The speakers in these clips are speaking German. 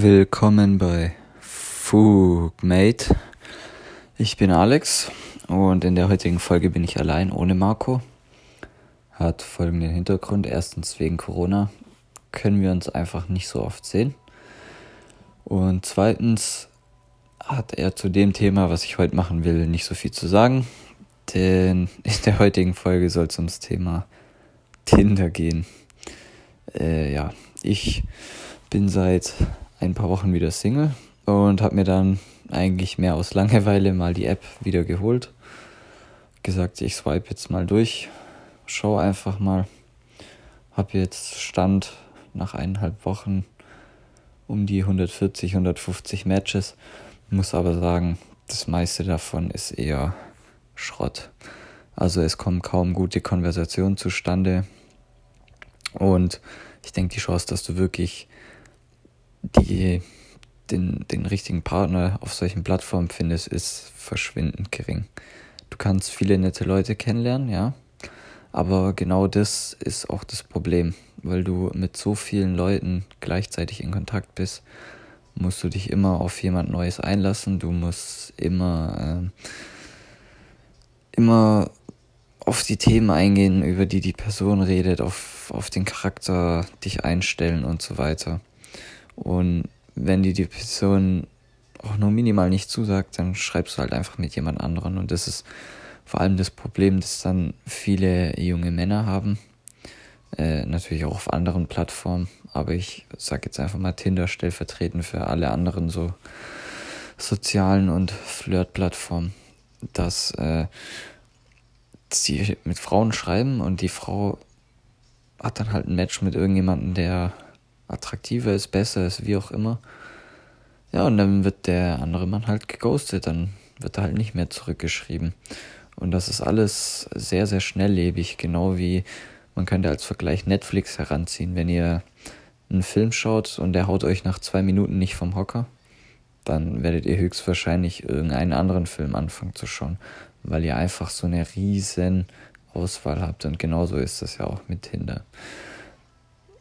Willkommen bei Fugmate. Ich bin Alex und in der heutigen Folge bin ich allein ohne Marco. Hat folgenden Hintergrund. Erstens wegen Corona können wir uns einfach nicht so oft sehen. Und zweitens hat er zu dem Thema, was ich heute machen will, nicht so viel zu sagen. Denn in der heutigen Folge soll es ums Thema Tinder gehen. Äh, ja, ich bin seit ein paar Wochen wieder Single und habe mir dann eigentlich mehr aus Langeweile mal die App wieder geholt. Gesagt, ich swipe jetzt mal durch, schau einfach mal. Hab jetzt Stand nach eineinhalb Wochen um die 140, 150 Matches. Muss aber sagen, das meiste davon ist eher Schrott. Also es kommen kaum gute Konversationen zustande. Und ich denke, die Chance, dass du wirklich die, den, den richtigen Partner auf solchen Plattformen findest, ist verschwindend gering. Du kannst viele nette Leute kennenlernen, ja. Aber genau das ist auch das Problem, weil du mit so vielen Leuten gleichzeitig in Kontakt bist, musst du dich immer auf jemand Neues einlassen. Du musst immer, äh, immer auf die Themen eingehen, über die die Person redet, auf, auf den Charakter dich einstellen und so weiter. Und wenn dir die Person auch nur minimal nicht zusagt, dann schreibst du halt einfach mit jemand anderen. Und das ist vor allem das Problem, das dann viele junge Männer haben. Äh, natürlich auch auf anderen Plattformen. Aber ich sag jetzt einfach mal Tinder stellvertretend für alle anderen so sozialen und Flirt-Plattformen, dass äh, sie mit Frauen schreiben und die Frau hat dann halt ein Match mit irgendjemandem, der attraktiver ist, besser ist, wie auch immer. Ja, und dann wird der andere Mann halt geghostet, dann wird er halt nicht mehr zurückgeschrieben. Und das ist alles sehr, sehr schnelllebig, genau wie man könnte als Vergleich Netflix heranziehen. Wenn ihr einen Film schaut und der haut euch nach zwei Minuten nicht vom Hocker, dann werdet ihr höchstwahrscheinlich irgendeinen anderen Film anfangen zu schauen, weil ihr einfach so eine riesen Auswahl habt. Und genauso ist das ja auch mit Tinder.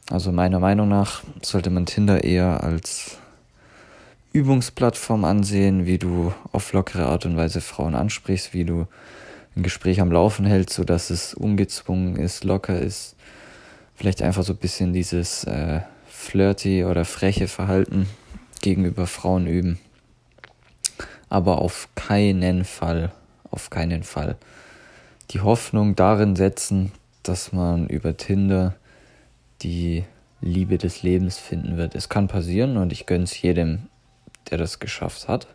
Also meiner Meinung nach sollte man Tinder eher als Übungsplattform ansehen, wie du auf lockere Art und Weise Frauen ansprichst, wie du ein Gespräch am Laufen hältst, sodass es ungezwungen ist, locker ist. Vielleicht einfach so ein bisschen dieses äh, flirty oder freche Verhalten gegenüber Frauen üben. Aber auf keinen Fall, auf keinen Fall die Hoffnung darin setzen, dass man über Tinder die Liebe des Lebens finden wird. Es kann passieren und ich gönne es jedem, der das geschafft hat.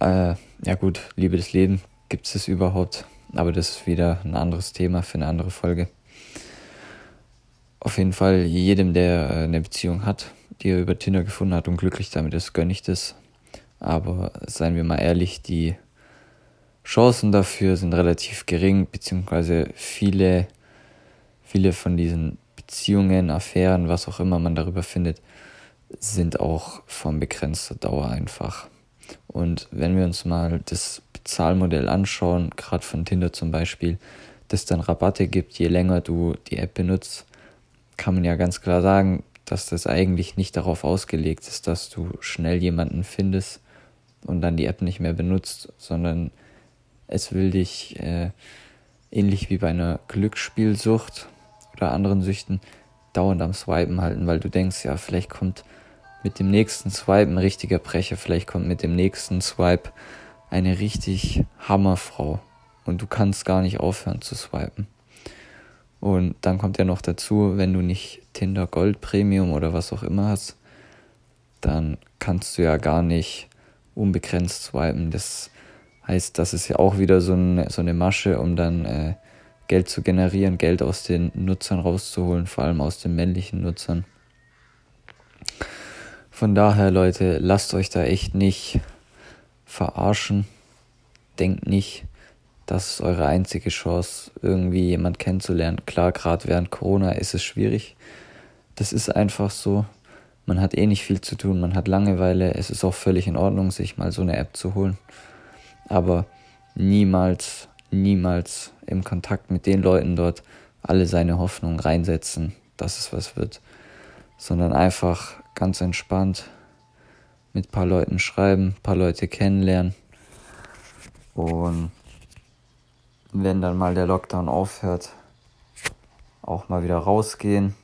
Äh, ja gut, Liebe des Lebens gibt es überhaupt, aber das ist wieder ein anderes Thema für eine andere Folge. Auf jeden Fall jedem, der äh, eine Beziehung hat, die er über Tinder gefunden hat und glücklich damit ist, gönne ich das. Aber seien wir mal ehrlich, die Chancen dafür sind relativ gering, beziehungsweise viele viele von diesen Beziehungen, Affären, was auch immer man darüber findet, sind auch von begrenzter Dauer einfach. Und wenn wir uns mal das Bezahlmodell anschauen, gerade von Tinder zum Beispiel, das dann Rabatte gibt, je länger du die App benutzt, kann man ja ganz klar sagen, dass das eigentlich nicht darauf ausgelegt ist, dass du schnell jemanden findest und dann die App nicht mehr benutzt, sondern es will dich äh, ähnlich wie bei einer Glücksspielsucht oder anderen Süchten dauernd am Swipen halten, weil du denkst, ja, vielleicht kommt mit dem nächsten Swipe ein richtiger Brecher, vielleicht kommt mit dem nächsten Swipe eine richtig Hammerfrau und du kannst gar nicht aufhören zu swipen. Und dann kommt ja noch dazu, wenn du nicht Tinder Gold Premium oder was auch immer hast, dann kannst du ja gar nicht unbegrenzt swipen. Das heißt, das ist ja auch wieder so eine, so eine Masche, um dann äh, Geld zu generieren, Geld aus den Nutzern rauszuholen, vor allem aus den männlichen Nutzern. Von daher, Leute, lasst euch da echt nicht verarschen. Denkt nicht, das ist eure einzige Chance, irgendwie jemand kennenzulernen. Klar, gerade während Corona ist es schwierig. Das ist einfach so. Man hat eh nicht viel zu tun, man hat Langeweile. Es ist auch völlig in Ordnung, sich mal so eine App zu holen. Aber niemals niemals im Kontakt mit den Leuten dort alle seine Hoffnung reinsetzen, dass es was wird. sondern einfach ganz entspannt mit ein paar Leuten schreiben, ein paar Leute kennenlernen. Und wenn dann mal der Lockdown aufhört, auch mal wieder rausgehen,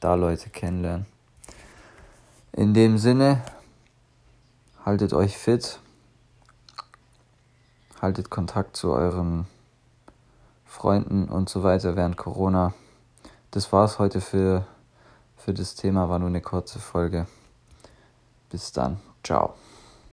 da Leute kennenlernen. In dem Sinne, haltet euch fit, haltet Kontakt zu euren Freunden und so weiter während Corona. Das war's heute für, für das Thema, war nur eine kurze Folge. Bis dann, ciao.